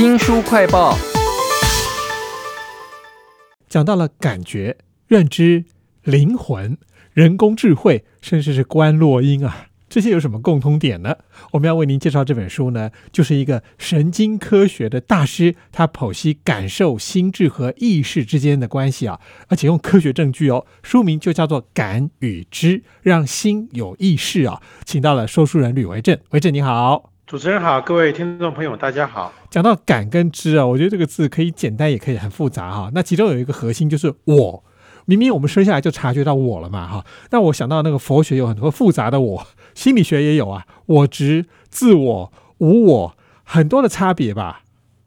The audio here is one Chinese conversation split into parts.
新书快报，讲到了感觉、认知、灵魂、人工智慧，甚至是观落音啊，这些有什么共通点呢？我们要为您介绍这本书呢，就是一个神经科学的大师，他剖析感受、心智和意识之间的关系啊，而且用科学证据哦。书名就叫做《感与知》，让心有意识啊。请到了说书人吕维正，维正你好。主持人好，各位听众朋友，大家好。讲到感跟知啊，我觉得这个字可以简单，也可以很复杂哈。那其中有一个核心就是我，明明我们生下来就察觉到我了嘛哈。那我想到那个佛学有很多复杂的我，心理学也有啊，我执、自我、无我，很多的差别吧。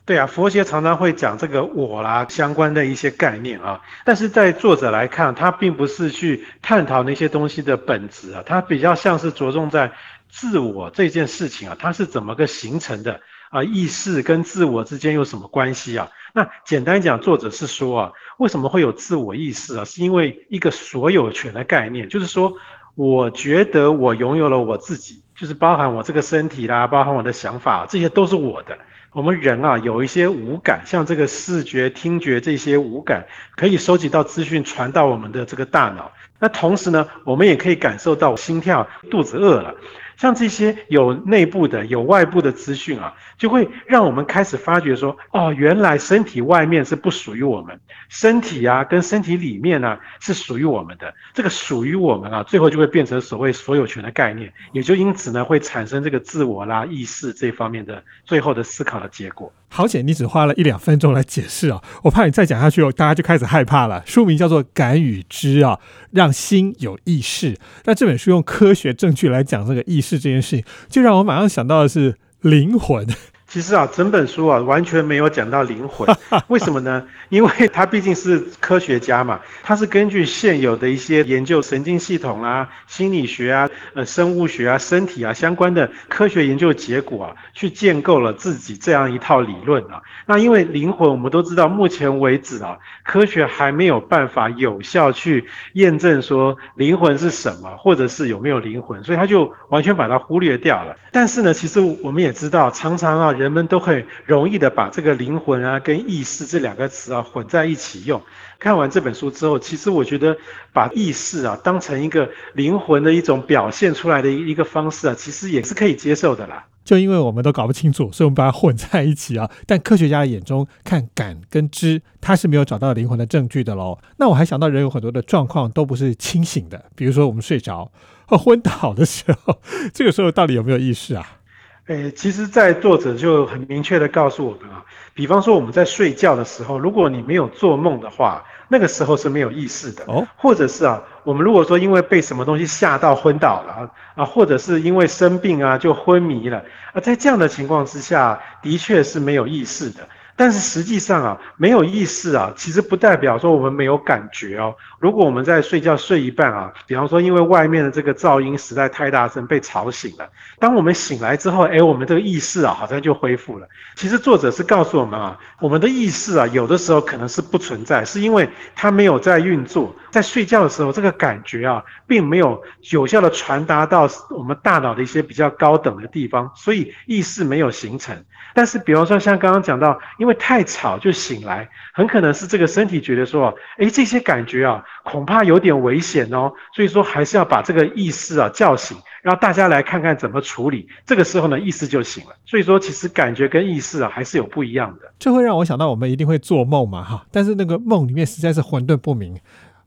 对啊，佛学常常会讲这个我啦相关的一些概念啊，但是在作者来看，他并不是去探讨那些东西的本质啊，他比较像是着重在。自我这件事情啊，它是怎么个形成的啊？意识跟自我之间有什么关系啊？那简单讲，作者是说啊，为什么会有自我意识啊？是因为一个所有权的概念，就是说，我觉得我拥有了我自己，就是包含我这个身体啦，包含我的想法，这些都是我的。我们人啊，有一些五感，像这个视觉、听觉这些五感，可以收集到资讯，传到我们的这个大脑。那同时呢，我们也可以感受到心跳、肚子饿了。像这些有内部的、有外部的资讯啊，就会让我们开始发觉说，哦，原来身体外面是不属于我们，身体啊跟身体里面呢是属于我们的。这个属于我们啊，最后就会变成所谓所有权的概念，也就因此呢会产生这个自我啦、意识这方面的最后的思考的结果。好险，你只花了一两分钟来解释啊！我怕你再讲下去，大家就开始害怕了。书名叫做《感与知》啊，让心有意识。那这本书用科学证据来讲这个意识这件事情，就让我马上想到的是灵魂。其实啊，整本书啊完全没有讲到灵魂，为什么呢？因为他毕竟是科学家嘛，他是根据现有的一些研究神经系统啊、心理学啊、呃生物学啊、身体啊相关的科学研究结果啊，去建构了自己这样一套理论啊。那因为灵魂，我们都知道，目前为止啊，科学还没有办法有效去验证说灵魂是什么，或者是有没有灵魂，所以他就完全把它忽略掉了。但是呢，其实我们也知道，常常啊。人人们都很容易的把这个灵魂啊跟意识这两个词啊混在一起用。看完这本书之后，其实我觉得把意识啊当成一个灵魂的一种表现出来的一个方式啊，其实也是可以接受的啦。就因为我们都搞不清楚，所以我们把它混在一起啊。但科学家的眼中看感跟知，他是没有找到灵魂的证据的喽。那我还想到人有很多的状况都不是清醒的，比如说我们睡着或昏倒的时候，这个时候到底有没有意识啊？诶，其实，在作者就很明确的告诉我们啊，比方说我们在睡觉的时候，如果你没有做梦的话，那个时候是没有意识的哦。或者是啊，我们如果说因为被什么东西吓到昏倒了啊，或者是因为生病啊就昏迷了啊，在这样的情况之下，的确是没有意识的。但是实际上啊，没有意识啊，其实不代表说我们没有感觉哦。如果我们在睡觉睡一半啊，比方说因为外面的这个噪音实在太大声被吵醒了，当我们醒来之后，哎，我们这个意识啊好像就恢复了。其实作者是告诉我们啊，我们的意识啊有的时候可能是不存在，是因为它没有在运作。在睡觉的时候，这个感觉啊并没有有效的传达到我们大脑的一些比较高等的地方，所以意识没有形成。但是比方说像刚刚讲到。因为太吵就醒来，很可能是这个身体觉得说，哎，这些感觉啊，恐怕有点危险哦，所以说还是要把这个意识啊叫醒，让大家来看看怎么处理。这个时候呢，意识就醒了。所以说，其实感觉跟意识啊还是有不一样的。这会让我想到，我们一定会做梦嘛，哈，但是那个梦里面实在是混沌不明。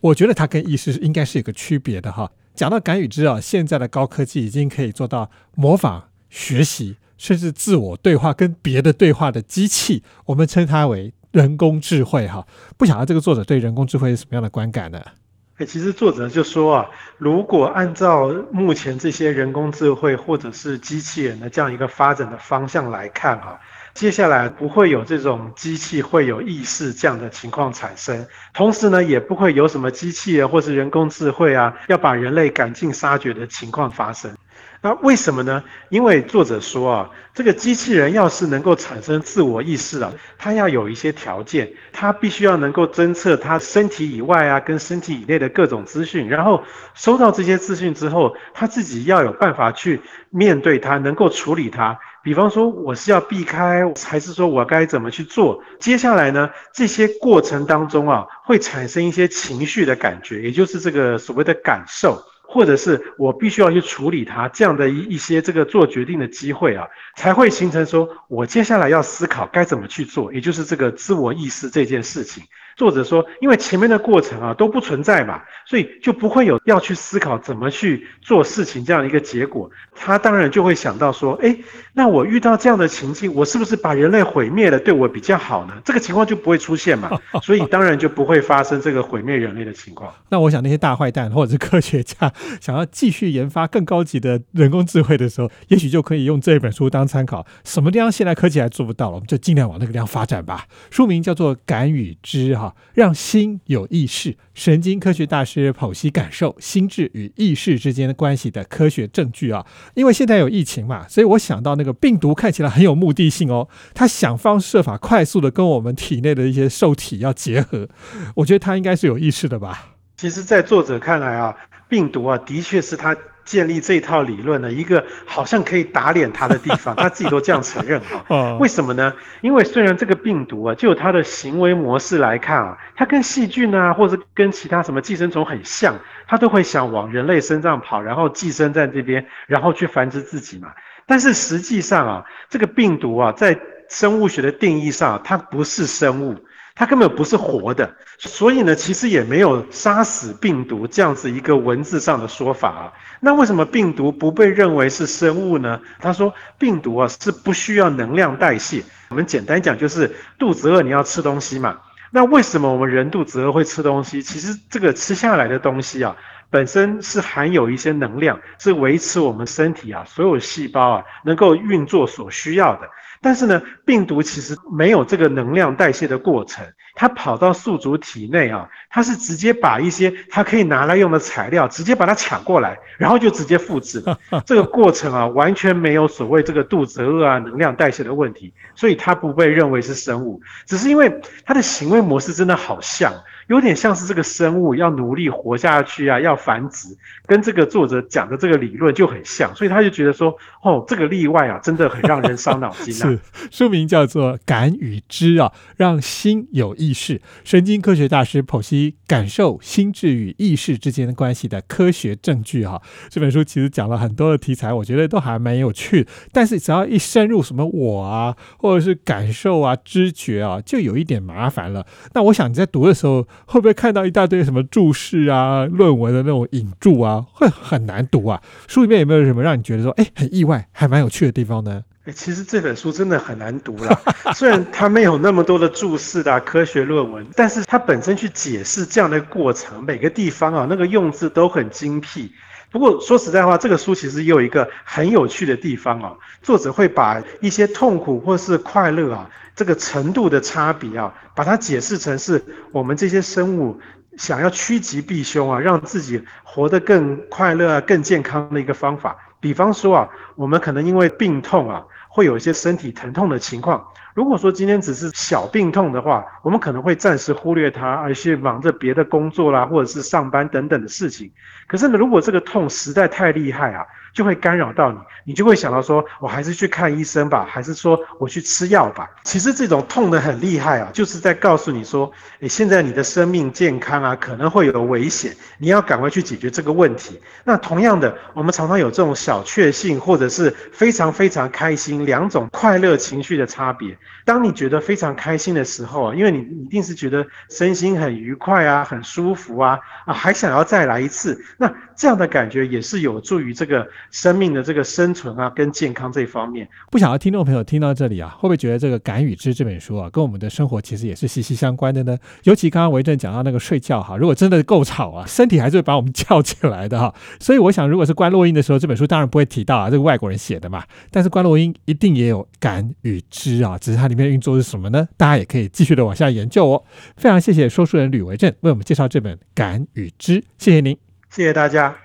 我觉得它跟意识应该是有个区别的哈。讲到感与知啊，现在的高科技已经可以做到模仿学习。甚至自我对话跟别的对话的机器，我们称它为人工智慧。哈，不晓得这个作者对人工智慧是什么样的观感呢？哎，其实作者就说啊，如果按照目前这些人工智慧或者是机器人的这样一个发展的方向来看啊，接下来不会有这种机器会有意识这样的情况产生，同时呢，也不会有什么机器人或是人工智慧啊，要把人类赶尽杀绝的情况发生。那为什么呢？因为作者说啊，这个机器人要是能够产生自我意识啊，它要有一些条件，它必须要能够侦测它身体以外啊，跟身体以内的各种资讯，然后收到这些资讯之后，它自己要有办法去面对它，能够处理它。比方说我是要避开，还是说我该怎么去做？接下来呢，这些过程当中啊，会产生一些情绪的感觉，也就是这个所谓的感受。或者是我必须要去处理它这样的一一些这个做决定的机会啊，才会形成说我接下来要思考该怎么去做，也就是这个自我意识这件事情。作者说，因为前面的过程啊都不存在嘛，所以就不会有要去思考怎么去做事情这样的一个结果。他当然就会想到说，哎，那我遇到这样的情境，我是不是把人类毁灭了对我比较好呢？这个情况就不会出现嘛，所以当然就不会发生这个毁灭人类的情况。那我想那些大坏蛋或者是科学家想要继续研发更高级的人工智慧的时候，也许就可以用这本书当参考。什么地方现在科技还做不到了，我们就尽量往那个地方发展吧。书名叫做《敢与知》哈。让心有意识，神经科学大师剖析感受、心智与意识之间的关系的科学证据啊！因为现在有疫情嘛，所以我想到那个病毒看起来很有目的性哦，它想方设法快速的跟我们体内的一些受体要结合，我觉得它应该是有意识的吧。其实，在作者看来啊，病毒啊，的确是他。建立这套理论的一个好像可以打脸他的地方，他自己都这样承认哈。为什么呢？因为虽然这个病毒啊，就它的行为模式来看啊，它跟细菌啊，或者跟其他什么寄生虫很像，它都会想往人类身上跑，然后寄生在这边，然后去繁殖自己嘛。但是实际上啊，这个病毒啊，在生物学的定义上，它不是生物。它根本不是活的，所以呢，其实也没有杀死病毒这样子一个文字上的说法啊。那为什么病毒不被认为是生物呢？他说，病毒啊是不需要能量代谢。我们简单讲就是肚子饿你要吃东西嘛。那为什么我们人肚子饿会吃东西？其实这个吃下来的东西啊，本身是含有一些能量，是维持我们身体啊所有细胞啊能够运作所需要的。但是呢，病毒其实没有这个能量代谢的过程，它跑到宿主体内啊，它是直接把一些它可以拿来用的材料直接把它抢过来，然后就直接复制。这个过程啊，完全没有所谓这个肚子饿啊、能量代谢的问题，所以它不被认为是生物，只是因为它的行为模式真的好像。有点像是这个生物要努力活下去啊，要繁殖，跟这个作者讲的这个理论就很像，所以他就觉得说，哦，这个例外啊，真的很让人伤脑筋啊。是，书名叫做《感与知》啊，让心有意识，神经科学大师剖析感受、心智与意识之间的关系的科学证据哈。这本书其实讲了很多的题材，我觉得都还蛮有趣。但是只要一深入什么我啊，或者是感受啊、知觉啊，就有一点麻烦了。那我想你在读的时候。会不会看到一大堆什么注释啊、论文的那种引注啊，会很难读啊？书里面有没有什么让你觉得说，哎，很意外，还蛮有趣的地方呢？其实这本书真的很难读了。虽然它没有那么多的注释的科学论文，但是它本身去解释这样的过程，每个地方啊，那个用字都很精辟。不过说实在话，这个书其实也有一个很有趣的地方啊，作者会把一些痛苦或是快乐啊。这个程度的差别啊，把它解释成是我们这些生物想要趋吉避凶啊，让自己活得更快乐啊、更健康的一个方法。比方说啊，我们可能因为病痛啊，会有一些身体疼痛的情况。如果说今天只是小病痛的话，我们可能会暂时忽略它，而去忙着别的工作啦，或者是上班等等的事情。可是呢，如果这个痛实在太厉害啊，就会干扰到你，你就会想到说，我还是去看医生吧，还是说我去吃药吧？其实这种痛得很厉害啊，就是在告诉你说，诶，现在你的生命健康啊，可能会有危险，你要赶快去解决这个问题。那同样的，我们常常有这种小确幸，或者是非常非常开心两种快乐情绪的差别。当你觉得非常开心的时候啊，因为你一定是觉得身心很愉快啊，很舒服啊，啊，还想要再来一次。那这样的感觉也是有助于这个。生命的这个生存啊，跟健康这一方面，不晓得听众朋友听到这里啊，会不会觉得这个《感与知》这本书啊，跟我们的生活其实也是息息相关的呢？尤其刚刚维正讲到那个睡觉哈，如果真的够吵啊，身体还是会把我们 叫起来的哈。所以我想，如果是关洛音的时候，这本书当然不会提到啊，这个外国人写的嘛。但是关洛音一定也有《感与知》啊，只是它里面的运作是什么呢？大家也可以继续的往下研究哦。非常谢谢说书人吕维正为我们介绍这本《感与知》，谢谢您，谢谢大家。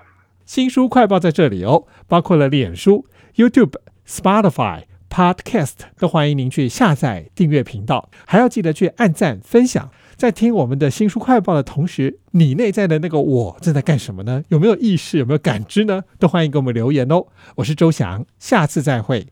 新书快报在这里哦，包括了脸书、YouTube、Spotify、Podcast，都欢迎您去下载订阅频道，还要记得去按赞分享。在听我们的新书快报的同时，你内在的那个我正在干什么呢？有没有意识？有没有感知呢？都欢迎给我们留言哦。我是周翔，下次再会。